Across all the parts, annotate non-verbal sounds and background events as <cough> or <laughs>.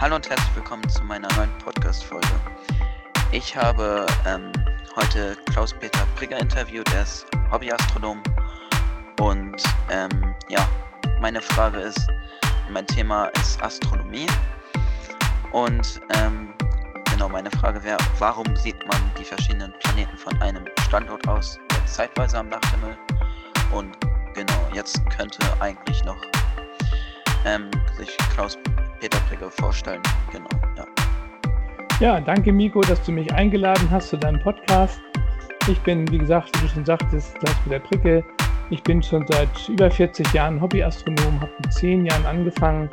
Hallo und herzlich willkommen zu meiner neuen Podcast-Folge. Ich habe ähm, heute Klaus-Peter Brigger interviewt, er ist Hobbyastronom. Und ähm, ja, meine Frage ist, mein Thema ist Astronomie. Und ähm, genau, meine Frage wäre, warum sieht man die verschiedenen Planeten von einem Standort aus, zeitweise am Nachthimmel? Und genau, jetzt könnte eigentlich noch ähm, sich Klaus-Peter Brigger vorstellen. Genau, ja. Ja, danke Miko, dass du mich eingeladen hast zu deinem Podcast. Ich bin, wie gesagt, wie du schon sagtest, Klaus-Peter Pricke. Ich bin schon seit über 40 Jahren Hobbyastronom, habe mit 10 Jahren angefangen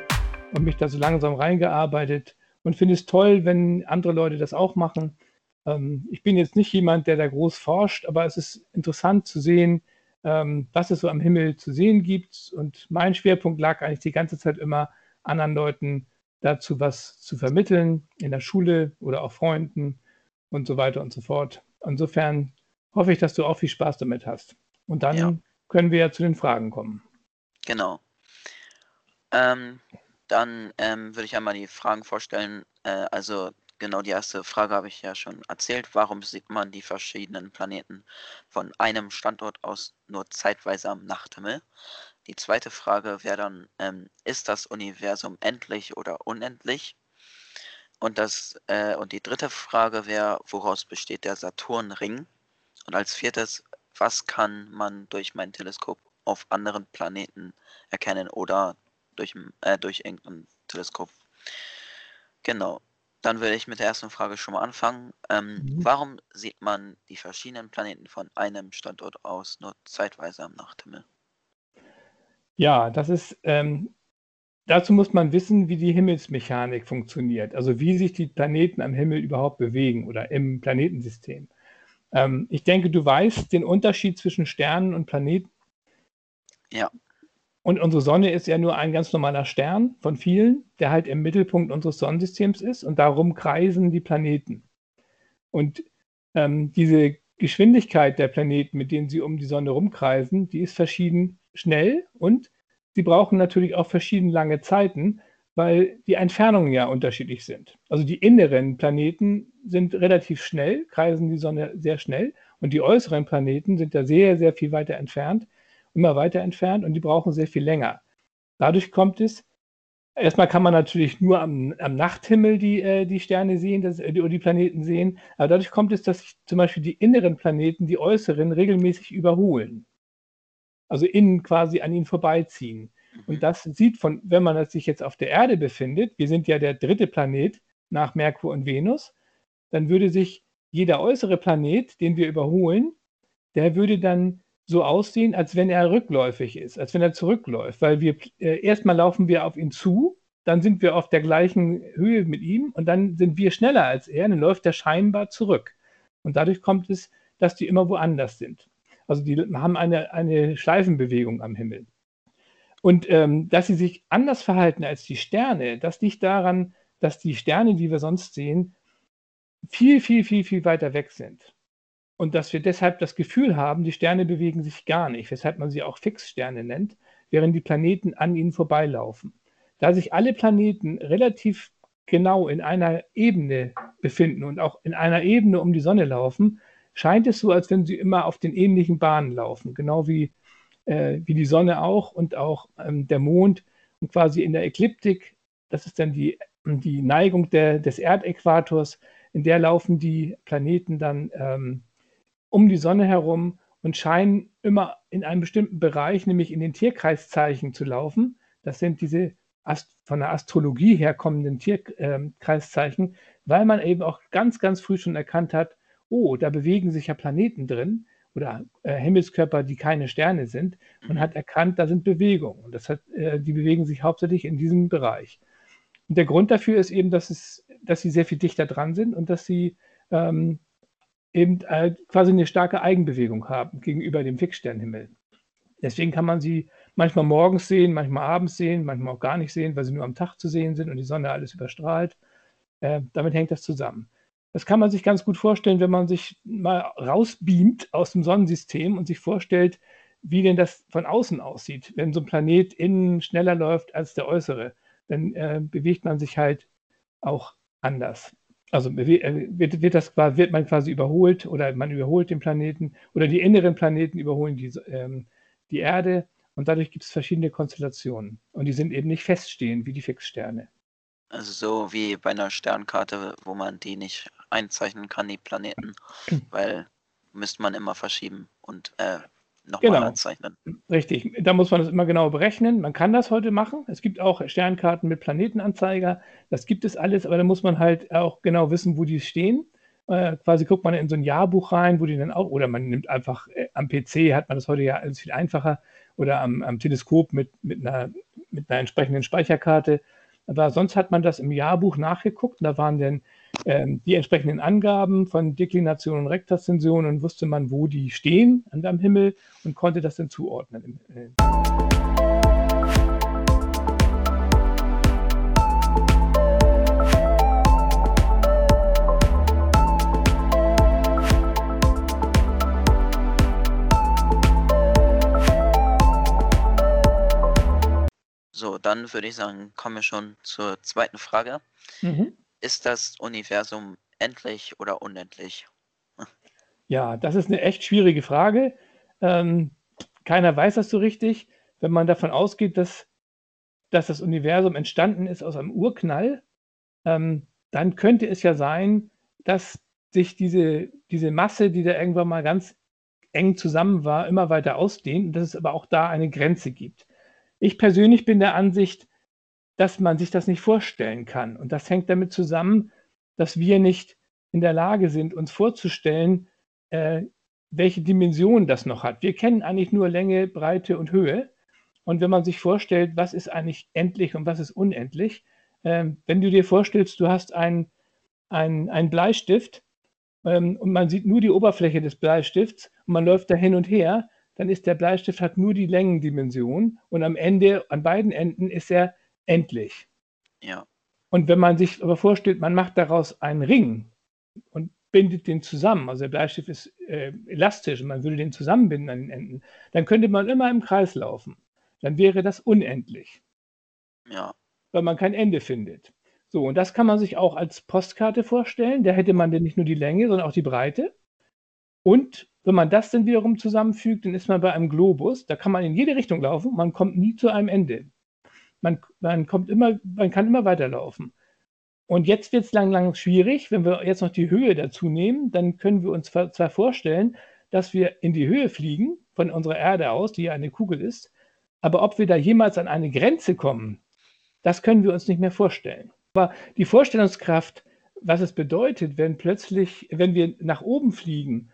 und mich da so langsam reingearbeitet und finde es toll, wenn andere Leute das auch machen. Ähm, ich bin jetzt nicht jemand, der da groß forscht, aber es ist interessant zu sehen, ähm, was es so am Himmel zu sehen gibt. Und mein Schwerpunkt lag eigentlich die ganze Zeit immer anderen Leuten dazu was zu vermitteln, in der Schule oder auch Freunden und so weiter und so fort. Insofern hoffe ich, dass du auch viel Spaß damit hast. Und dann ja. können wir ja zu den Fragen kommen. Genau. Ähm, dann ähm, würde ich einmal die Fragen vorstellen. Äh, also genau die erste Frage habe ich ja schon erzählt. Warum sieht man die verschiedenen Planeten von einem Standort aus nur zeitweise am Nachthimmel? Die zweite Frage wäre dann, ähm, ist das Universum endlich oder unendlich? Und, das, äh, und die dritte Frage wäre, woraus besteht der Saturnring? Und als viertes, was kann man durch mein Teleskop auf anderen Planeten erkennen oder durch, äh, durch irgendein Teleskop? Genau. Dann würde ich mit der ersten Frage schon mal anfangen. Ähm, mhm. Warum sieht man die verschiedenen Planeten von einem Standort aus nur zeitweise am Nachthimmel? Ja, das ist, ähm, dazu muss man wissen, wie die Himmelsmechanik funktioniert, also wie sich die Planeten am Himmel überhaupt bewegen oder im Planetensystem. Ähm, ich denke, du weißt den Unterschied zwischen Sternen und Planeten. Ja. Und unsere Sonne ist ja nur ein ganz normaler Stern von vielen, der halt im Mittelpunkt unseres Sonnensystems ist und darum kreisen die Planeten. Und ähm, diese Geschwindigkeit der Planeten, mit denen sie um die Sonne rumkreisen, die ist verschieden schnell und sie brauchen natürlich auch verschieden lange Zeiten, weil die Entfernungen ja unterschiedlich sind. Also die inneren Planeten sind relativ schnell, kreisen die Sonne sehr schnell und die äußeren Planeten sind ja sehr, sehr viel weiter entfernt, immer weiter entfernt und die brauchen sehr viel länger. Dadurch kommt es, erstmal kann man natürlich nur am, am Nachthimmel die, äh, die Sterne sehen das, äh, die, oder die Planeten sehen, aber dadurch kommt es, dass sich zum Beispiel die inneren Planeten die äußeren regelmäßig überholen also innen quasi an ihnen vorbeiziehen. Und mhm. das sieht von, wenn man sich jetzt auf der Erde befindet, wir sind ja der dritte Planet nach Merkur und Venus, dann würde sich jeder äußere Planet, den wir überholen, der würde dann so aussehen, als wenn er rückläufig ist, als wenn er zurückläuft, weil wir äh, erstmal laufen wir auf ihn zu, dann sind wir auf der gleichen Höhe mit ihm und dann sind wir schneller als er, dann läuft er scheinbar zurück. Und dadurch kommt es, dass die immer woanders sind. Also die haben eine, eine Schleifenbewegung am Himmel. Und ähm, dass sie sich anders verhalten als die Sterne, das liegt daran, dass die Sterne, die wir sonst sehen, viel, viel, viel, viel weiter weg sind. Und dass wir deshalb das Gefühl haben, die Sterne bewegen sich gar nicht, weshalb man sie auch Fixsterne nennt, während die Planeten an ihnen vorbeilaufen. Da sich alle Planeten relativ genau in einer Ebene befinden und auch in einer Ebene um die Sonne laufen, scheint es so, als wenn sie immer auf den ähnlichen Bahnen laufen, genau wie, äh, wie die Sonne auch und auch ähm, der Mond und quasi in der Ekliptik, das ist dann die, die Neigung der, des Erdäquators, in der laufen die Planeten dann ähm, um die Sonne herum und scheinen immer in einem bestimmten Bereich, nämlich in den Tierkreiszeichen zu laufen. Das sind diese von der Astrologie herkommenden Tierkreiszeichen, ähm, weil man eben auch ganz, ganz früh schon erkannt hat, oh, da bewegen sich ja Planeten drin oder äh, Himmelskörper, die keine Sterne sind. Man mhm. hat erkannt, da sind Bewegungen. Und das hat, äh, die bewegen sich hauptsächlich in diesem Bereich. Und der Grund dafür ist eben, dass, es, dass sie sehr viel dichter dran sind und dass sie ähm, eben äh, quasi eine starke Eigenbewegung haben gegenüber dem Fixsternhimmel. Deswegen kann man sie manchmal morgens sehen, manchmal abends sehen, manchmal auch gar nicht sehen, weil sie nur am Tag zu sehen sind und die Sonne alles überstrahlt. Äh, damit hängt das zusammen. Das kann man sich ganz gut vorstellen, wenn man sich mal rausbeamt aus dem Sonnensystem und sich vorstellt, wie denn das von außen aussieht, wenn so ein Planet innen schneller läuft als der äußere. Dann äh, bewegt man sich halt auch anders. Also äh, wird, wird, das, wird man quasi überholt oder man überholt den Planeten oder die inneren Planeten überholen die, ähm, die Erde und dadurch gibt es verschiedene Konstellationen. Und die sind eben nicht feststehend wie die Fixsterne. Also so wie bei einer Sternkarte, wo man die nicht einzeichnen kann, die Planeten, <clears throat> weil müsste man immer verschieben und äh, nochmal genau. anzeichnen. Richtig, da muss man das immer genau berechnen. Man kann das heute machen. Es gibt auch Sternkarten mit Planetenanzeiger. Das gibt es alles, aber da muss man halt auch genau wissen, wo die stehen. Äh, quasi guckt man in so ein Jahrbuch rein, wo die dann auch, oder man nimmt einfach äh, am PC, hat man das heute ja alles viel einfacher, oder am, am Teleskop mit, mit, einer, mit einer entsprechenden Speicherkarte. Aber sonst hat man das im Jahrbuch nachgeguckt. Da waren dann ähm, die entsprechenden Angaben von Deklination und Rektaszension und wusste man, wo die stehen am Himmel und konnte das dann zuordnen. So, dann würde ich sagen, kommen wir schon zur zweiten Frage. Mhm. Ist das Universum endlich oder unendlich? Ja, das ist eine echt schwierige Frage. Ähm, keiner weiß das so richtig. Wenn man davon ausgeht, dass, dass das Universum entstanden ist aus einem Urknall, ähm, dann könnte es ja sein, dass sich diese, diese Masse, die da irgendwann mal ganz eng zusammen war, immer weiter ausdehnt und dass es aber auch da eine Grenze gibt. Ich persönlich bin der Ansicht, dass man sich das nicht vorstellen kann. Und das hängt damit zusammen, dass wir nicht in der Lage sind, uns vorzustellen, äh, welche Dimension das noch hat. Wir kennen eigentlich nur Länge, Breite und Höhe. Und wenn man sich vorstellt, was ist eigentlich endlich und was ist unendlich, äh, wenn du dir vorstellst, du hast einen ein Bleistift ähm, und man sieht nur die Oberfläche des Bleistifts und man läuft da hin und her, dann ist der Bleistift hat nur die Längendimension und am Ende, an beiden Enden ist er endlich. Ja. Und wenn man sich aber vorstellt, man macht daraus einen Ring und bindet den zusammen, also der Bleistift ist äh, elastisch und man würde den zusammenbinden an den Enden, dann könnte man immer im Kreis laufen. Dann wäre das unendlich. Ja. Weil man kein Ende findet. So, und das kann man sich auch als Postkarte vorstellen. Da hätte man denn nicht nur die Länge, sondern auch die Breite. Und wenn man das dann wiederum zusammenfügt, dann ist man bei einem Globus. Da kann man in jede Richtung laufen, man kommt nie zu einem Ende. Man, man, kommt immer, man kann immer weiterlaufen. Und jetzt wird es lang, lang schwierig. Wenn wir jetzt noch die Höhe dazu nehmen, dann können wir uns zwar vorstellen, dass wir in die Höhe fliegen, von unserer Erde aus, die ja eine Kugel ist, aber ob wir da jemals an eine Grenze kommen, das können wir uns nicht mehr vorstellen. Aber die Vorstellungskraft, was es bedeutet, wenn plötzlich, wenn wir nach oben fliegen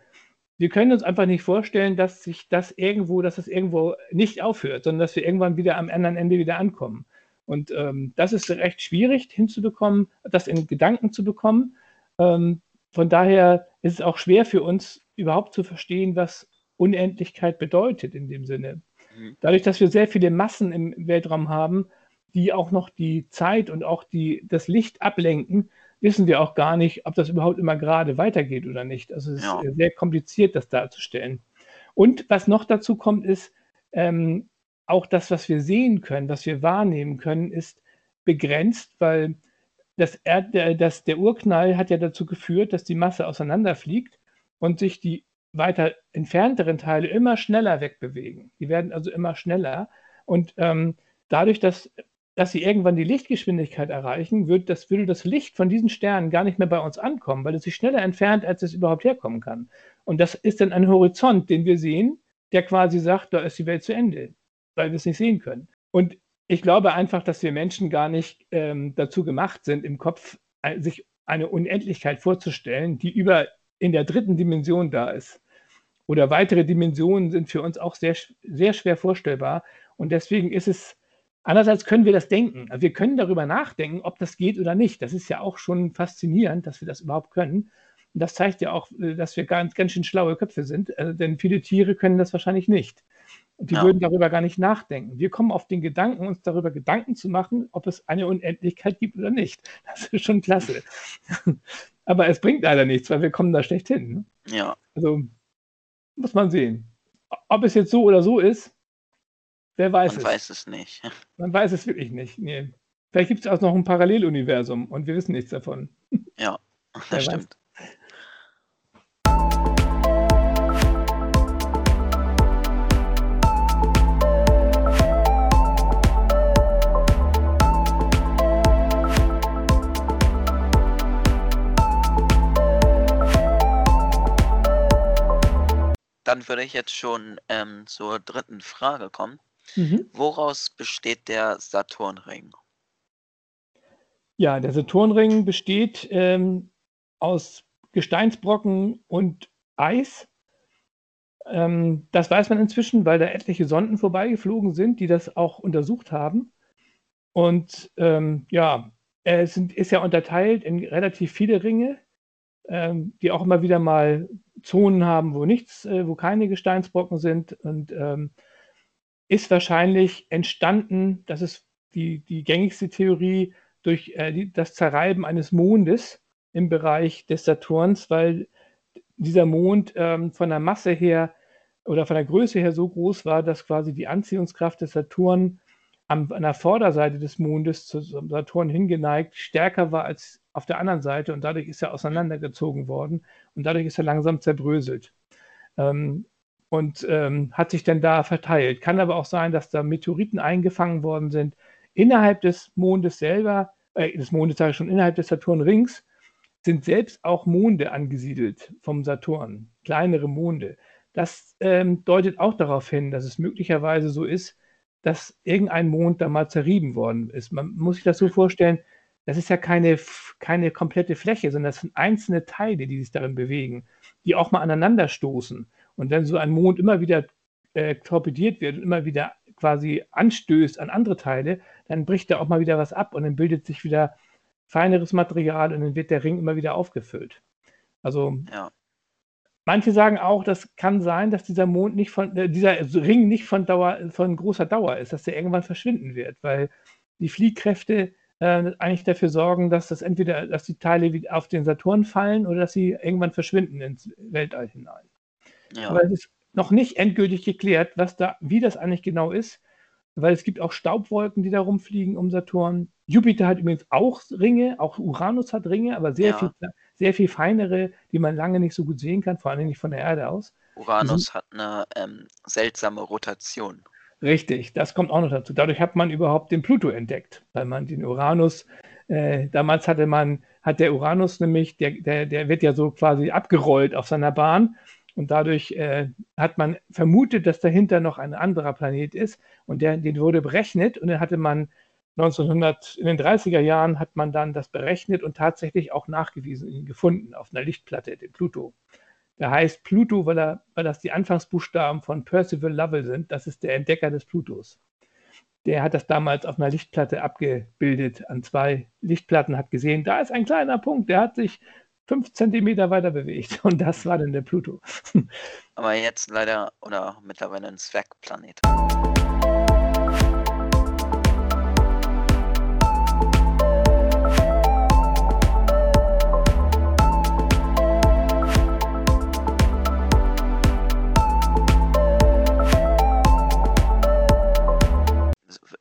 wir können uns einfach nicht vorstellen, dass sich das irgendwo, dass es irgendwo nicht aufhört, sondern dass wir irgendwann wieder am anderen Ende wieder ankommen. Und ähm, das ist recht schwierig hinzubekommen, das in Gedanken zu bekommen. Ähm, von daher ist es auch schwer für uns überhaupt zu verstehen, was Unendlichkeit bedeutet in dem Sinne. Mhm. Dadurch, dass wir sehr viele Massen im Weltraum haben, die auch noch die Zeit und auch die, das Licht ablenken, wissen wir auch gar nicht, ob das überhaupt immer gerade weitergeht oder nicht. Also es ja. ist sehr kompliziert, das darzustellen. Und was noch dazu kommt, ist, ähm, auch das, was wir sehen können, was wir wahrnehmen können, ist begrenzt, weil das Erd, der, das, der Urknall hat ja dazu geführt, dass die Masse auseinanderfliegt und sich die weiter entfernteren Teile immer schneller wegbewegen. Die werden also immer schneller. Und ähm, dadurch, dass dass sie irgendwann die Lichtgeschwindigkeit erreichen, wird das, würde das Licht von diesen Sternen gar nicht mehr bei uns ankommen, weil es sich schneller entfernt, als es überhaupt herkommen kann. Und das ist dann ein Horizont, den wir sehen, der quasi sagt, da ist die Welt zu Ende, weil wir es nicht sehen können. Und ich glaube einfach, dass wir Menschen gar nicht ähm, dazu gemacht sind, im Kopf äh, sich eine Unendlichkeit vorzustellen, die über in der dritten Dimension da ist. Oder weitere Dimensionen sind für uns auch sehr, sehr schwer vorstellbar. Und deswegen ist es Andererseits können wir das denken. Also wir können darüber nachdenken, ob das geht oder nicht. Das ist ja auch schon faszinierend, dass wir das überhaupt können. Und das zeigt ja auch, äh, dass wir ganz, ganz schön schlaue Köpfe sind, äh, denn viele Tiere können das wahrscheinlich nicht. Und die ja. würden darüber gar nicht nachdenken. Wir kommen auf den Gedanken, uns darüber Gedanken zu machen, ob es eine Unendlichkeit gibt oder nicht. <laughs> Das ist schon klasse. <laughs> Aber es bringt leider nichts, weil wir kommen da schlecht hin. Ne? Ja. Also muss man sehen. Ob es jetzt so oder so ist, Wer weiß Man es? weiß es nicht. <laughs> Man weiß es wirklich nicht. Nee. Vielleicht gibt es auch noch ein Paralleluniversum und wir wissen nichts davon. <laughs> Ja, Wer das weiß. stimmt. Dann würde ich jetzt schon ähm, zur dritten Frage kommen. Mhm. Woraus besteht der Saturnring? Ja, der Saturnring besteht ähm, aus Gesteinsbrocken und Eis. Ähm, das weiß man inzwischen, weil da etliche Sonden vorbeigeflogen sind, die das auch untersucht haben. Und ähm, ja, es sind, ist ja unterteilt in relativ viele Ringe, ähm, die auch immer wieder mal Zonen haben, wo nichts, äh, wo keine Gesteinsbrocken sind. Und ähm, ist wahrscheinlich entstanden, das ist die, die gängigste Theorie, durch äh, die, das Zerreiben eines Mondes im Bereich des Saturns, weil dieser Mond ähm, von der Masse her oder von der Größe her so groß war, dass quasi die Anziehungskraft des Saturn am, an der Vorderseite des Mondes zum Saturn hingeneigt stärker war als auf der anderen Seite und dadurch ist er auseinandergezogen worden und dadurch ist er langsam zerbröselt. Ähm, und ähm, hat sich dann da verteilt. Kann aber auch sein, dass da Meteoriten eingefangen worden sind. Innerhalb des Mondes selber, äh, des Mondes sage ich schon, innerhalb des Saturnrings sind selbst auch Monde angesiedelt vom Saturn, kleinere Monde. Das ähm, deutet auch darauf hin, dass es möglicherweise so ist, dass irgendein Mond da mal zerrieben worden ist. Man muss sich das so vorstellen, das ist ja keine, keine komplette Fläche, sondern das sind einzelne Teile, die sich darin bewegen, die auch mal aneinander stoßen. Und wenn so ein Mond immer wieder äh, torpediert wird und immer wieder quasi anstößt an andere Teile, dann bricht da auch mal wieder was ab und dann bildet sich wieder feineres Material und dann wird der Ring immer wieder aufgefüllt. Also Ja, manche sagen auch, das kann sein, dass dieser Mond nicht von, äh, dieser Ring nicht von Dauer, von großer Dauer ist, dass der irgendwann verschwinden wird, weil die Fliehkräfte äh, eigentlich dafür sorgen, dass das entweder, dass die Teile auf den Saturn fallen oder dass sie irgendwann verschwinden ins Weltall hinein. Ja, Aber es ist noch nicht endgültig geklärt, was da, wie das eigentlich genau ist, weil es gibt auch Staubwolken, die da rumfliegen um Saturn. Jupiter hat übrigens auch Ringe, auch Uranus hat Ringe, aber sehr, Ja. viel, sehr viel feinere, die man lange nicht so gut sehen kann, vor allem nicht von der Erde aus. Uranus hat eine ähm, seltsame Rotation. Richtig, das kommt auch noch dazu. Dadurch hat man überhaupt den Pluto entdeckt, weil man den Uranus, äh, damals hatte man, hat der Uranus nämlich, der, der, der wird ja so quasi abgerollt auf seiner Bahn und dadurch äh, hat man vermutet, dass dahinter noch ein anderer Planet ist und der, den wurde berechnet und dann hatte man 1900, in den 30er Jahren hat man dann das berechnet und tatsächlich auch nachgewiesen, ihn gefunden auf einer Lichtplatte, den Pluto. Der heißt Pluto, weil, er, weil das die Anfangsbuchstaben von Percival Lovell sind. Das ist der Entdecker des Plutos. Der hat das damals auf einer Lichtplatte abgebildet, an zwei Lichtplatten, hat gesehen, da ist ein kleiner Punkt, der hat sich fünf Zentimeter weiter bewegt. <laughs> Und das war dann der Pluto. <laughs> Aber jetzt leider oder mittlerweile ein Zwergplanet.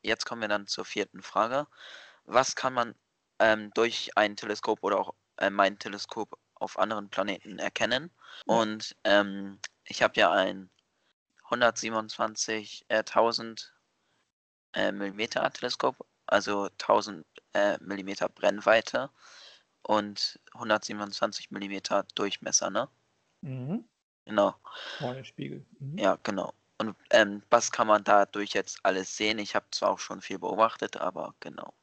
Jetzt kommen wir dann zur vierten Frage. Was kann man ähm, durch ein Teleskop oder auch äh, mein Teleskop auf anderen Planeten erkennen? Und ähm, ich habe ja ein 127.000 äh, Millimeter Teleskop, also 1000 äh, Millimeter Brennweite und 127 Millimeter Durchmesser, ne? Mhm. Genau. Vorne Spiegel. Mhm. Ja, genau. Und ähm, was kann man dadurch jetzt alles sehen? Ich habe zwar auch schon viel beobachtet, aber genau.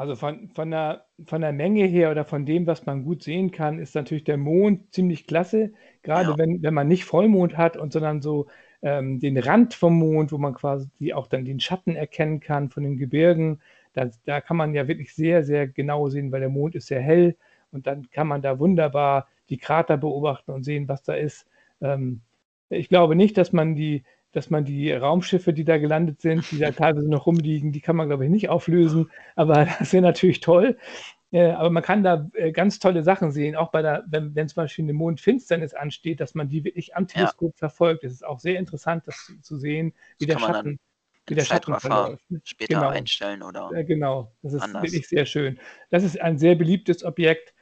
Also von, von, der, von der Menge her oder von dem, was man gut sehen kann, ist natürlich der Mond ziemlich klasse. Gerade Ja. wenn, wenn man nicht Vollmond hat und sondern so ähm, den Rand vom Mond, wo man quasi auch dann den Schatten erkennen kann von den Gebirgen. Da, da kann man ja wirklich sehr, sehr genau sehen, weil der Mond ist sehr hell und dann kann man da wunderbar die Krater beobachten und sehen, was da ist. Ähm, ich glaube nicht, dass man die, dass man die Raumschiffe, die da gelandet sind, die da <laughs> teilweise noch rumliegen, die kann man, glaube ich, nicht auflösen. Aber <laughs> das wäre natürlich toll. Äh, aber man kann da äh, ganz tolle Sachen sehen, auch bei der, wenn, wenn zum Beispiel eine Mondfinsternis ansteht, dass man die wirklich am Ja. Teleskop verfolgt. Es ist auch sehr interessant, das zu, zu sehen, wie Das der Schatten. wie der Schatten verläuft. ne? später Genau. einstellen oder Äh, genau, das ist anders. wirklich sehr schön. Das ist ein sehr beliebtes Objekt.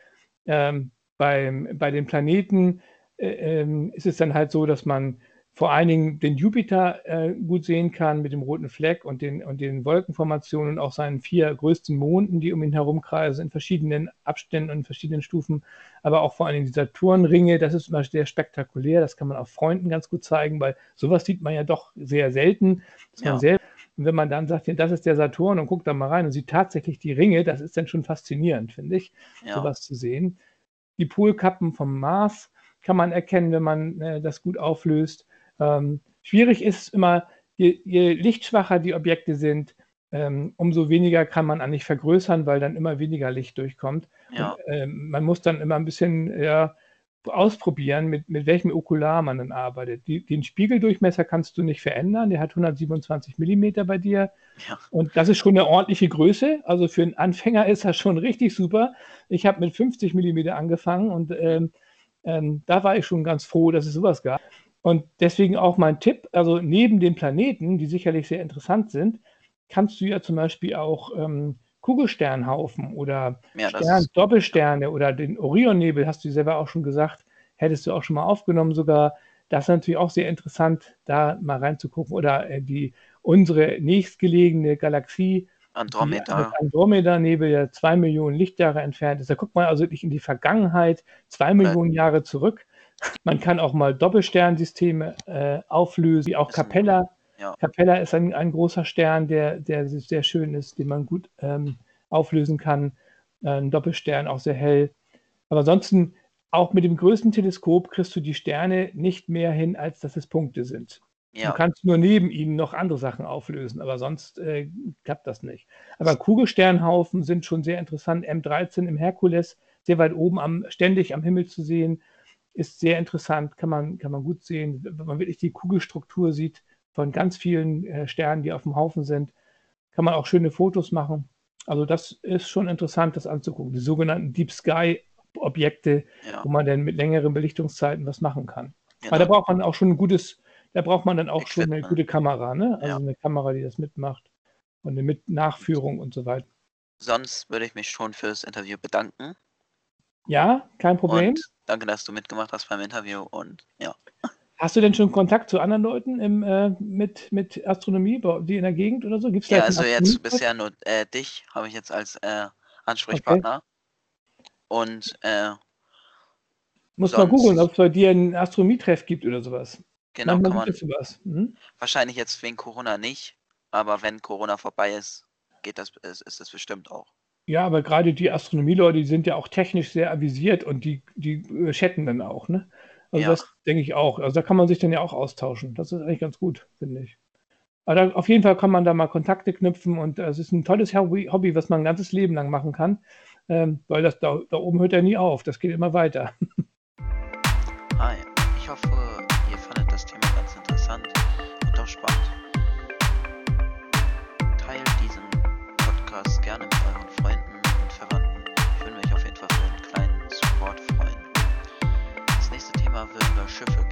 Ähm, beim, bei den Planeten äh, ähm, ist es dann halt so, dass man vor allen Dingen den Jupiter äh, gut sehen kann mit dem roten Fleck und den, und den Wolkenformationen und auch seinen vier größten Monden, die um ihn herumkreisen, in verschiedenen Abständen und in verschiedenen Stufen. Aber auch vor allen Dingen die Saturnringe, das ist immer sehr spektakulär. Das kann man auch Freunden ganz gut zeigen, weil sowas sieht man ja doch sehr selten, Ja. selbst und wenn man dann sagt, ja, das ist der Saturn und guckt da mal rein und sieht tatsächlich die Ringe, das ist dann schon faszinierend, finde ich, ja, sowas zu sehen. Die Polkappen vom Mars kann man erkennen, wenn man äh, das gut auflöst. Ähm, schwierig ist immer, je, je lichtschwacher die Objekte sind, ähm, umso weniger kann man eigentlich vergrößern, weil dann immer weniger Licht durchkommt. ja, Und, ähm, man muss dann immer ein bisschen ja, ausprobieren, mit, mit welchem Okular man dann arbeitet. Die, den Spiegeldurchmesser kannst du nicht verändern, der hat 127 Millimeter bei dir. ja, Und das ist schon eine ordentliche Größe. Also für einen Anfänger ist das schon richtig super. Ich habe mit 50 Millimeter angefangen und ähm, ähm, da war ich schon ganz froh, dass es sowas gab. Und deswegen auch mein Tipp, also neben den Planeten, die sicherlich sehr interessant sind, kannst du ja zum Beispiel auch ähm, Kugelsternhaufen oder ja, Stern, Doppelsterne oder den Orionnebel, hast du selber auch schon gesagt, hättest du auch schon mal aufgenommen sogar. Das ist natürlich auch sehr interessant, da mal reinzugucken. Oder äh, die, unsere nächstgelegene Galaxie, Andromeda, Andromeda-Nebel, der zwei Millionen Lichtjahre entfernt ist. Da guckt man also wirklich in die Vergangenheit, zwei Millionen Jahre zurück. Man kann auch mal Doppelsternsysteme äh, auflösen, wie auch Capella. ja, Capella ist ein, ein großer Stern, der, der sehr schön ist, den man gut ähm, auflösen kann. Äh, Ein Doppelstern, auch sehr hell. Aber ansonsten, auch mit dem größten Teleskop kriegst du die Sterne nicht mehr hin, als dass es Punkte sind. Du ja, kannst nur neben ihnen noch andere Sachen auflösen, aber sonst äh, klappt das nicht. Aber Kugelsternhaufen sind schon sehr interessant. M13 im Herkules, sehr weit oben, am, ständig am Himmel zu sehen, ist sehr interessant, kann man, kann man gut sehen. Wenn man wirklich die Kugelstruktur sieht von ganz vielen äh, Sternen, die auf dem Haufen sind, kann man auch schöne Fotos machen. Also das ist schon interessant, das anzugucken. Die sogenannten Deep Sky Objekte, ja, wo man dann mit längeren Belichtungszeiten was machen kann. Aber da genau. braucht man auch schon ein gutes, da braucht man dann auch schon eine Equipment. gute Kamera, ne? Also Ja. eine Kamera, die das mitmacht und eine mit Nachführung und so weiter. Sonst würde ich mich schon fürs Interview bedanken Ja, kein Problem. und danke, dass du mitgemacht hast beim Interview und ja, Hast du denn schon Kontakt zu anderen Leuten im, äh, mit, mit Astronomie, die in der Gegend oder so? Gibt es ja, also jetzt bisher nur äh, dich habe ich jetzt als äh, Ansprechpartner und äh, Muss mal sonst- googeln, ob es bei dir einen Astronomietreff gibt oder sowas. genau Manchmal kann man. Mhm. wahrscheinlich jetzt wegen Corona nicht, aber wenn Corona vorbei ist, geht das ist, ist das bestimmt auch. Ja, aber gerade die Astronomieleute, die sind ja auch technisch sehr avisiert und die, die äh, chatten dann auch, ne? Also Ja. das denke ich auch. Also da kann man sich dann ja auch austauschen. Das ist eigentlich ganz gut, finde ich. Aber da, auf jeden Fall kann man da mal Kontakte knüpfen und äh, es ist ein tolles Hobby, Hobby, was man ein ganzes Leben lang machen kann, ähm, weil das da, da oben hört ja nie auf. Das geht immer weiter. <laughs> Hi, ich hoffe, ihr fandet das Thema ganz interessant und auch spannend. Teilt diesen Podcast gerne mit euren Schiffe.